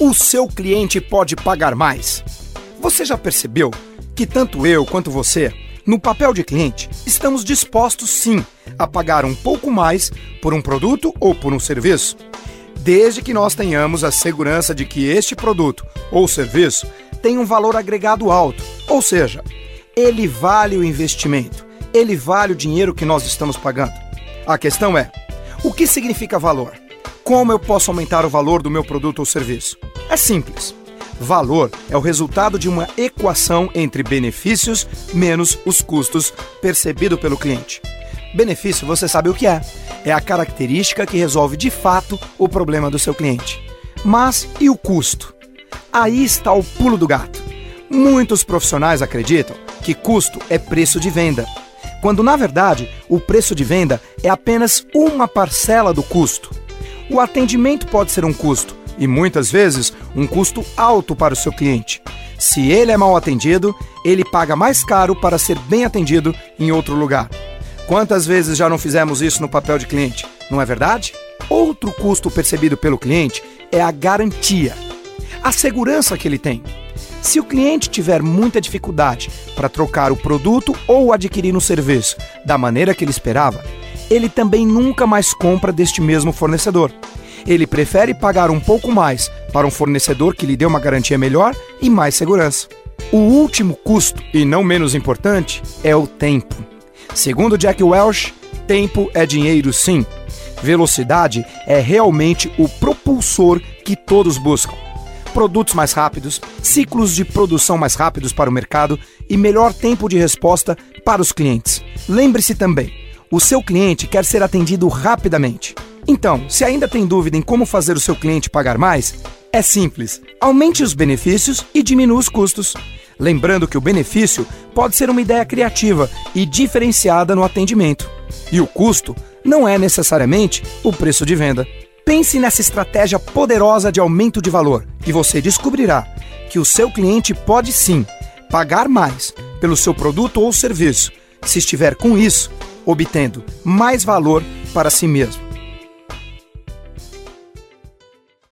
o seu cliente pode pagar mais. Você já percebeu que tanto eu quanto você, no papel de cliente, estamos dispostos sim a pagar um pouco mais por um produto ou por um serviço? Desde que nós tenhamos a segurança de que este produto ou serviço tem um valor agregado alto, ou seja, ele vale o investimento, ele vale o dinheiro que nós estamos pagando. A questão é: o que significa valor? Como eu posso aumentar o valor do meu produto ou serviço? É simples. Valor é o resultado de uma equação entre benefícios menos os custos percebido pelo cliente. Benefício, você sabe o que é? É a característica que resolve de fato o problema do seu cliente. Mas e o custo? Aí está o pulo do gato. Muitos profissionais acreditam que custo é preço de venda, quando na verdade o preço de venda é apenas uma parcela do custo. O atendimento pode ser um custo e muitas vezes um custo alto para o seu cliente. Se ele é mal atendido, ele paga mais caro para ser bem atendido em outro lugar. Quantas vezes já não fizemos isso no papel de cliente, não é verdade? Outro custo percebido pelo cliente é a garantia, a segurança que ele tem. Se o cliente tiver muita dificuldade para trocar o produto ou adquirir um serviço da maneira que ele esperava, ele também nunca mais compra deste mesmo fornecedor. Ele prefere pagar um pouco mais para um fornecedor que lhe dê uma garantia melhor e mais segurança. O último custo, e não menos importante, é o tempo. Segundo Jack Welch, tempo é dinheiro sim. Velocidade é realmente o propulsor que todos buscam produtos mais rápidos, ciclos de produção mais rápidos para o mercado e melhor tempo de resposta para os clientes. Lembre-se também, o seu cliente quer ser atendido rapidamente. Então, se ainda tem dúvida em como fazer o seu cliente pagar mais, é simples. Aumente os benefícios e diminua os custos. Lembrando que o benefício pode ser uma ideia criativa e diferenciada no atendimento. E o custo não é necessariamente o preço de venda. Pense nessa estratégia poderosa de aumento de valor e você descobrirá que o seu cliente pode sim pagar mais pelo seu produto ou serviço se estiver com isso obtendo mais valor para si mesmo.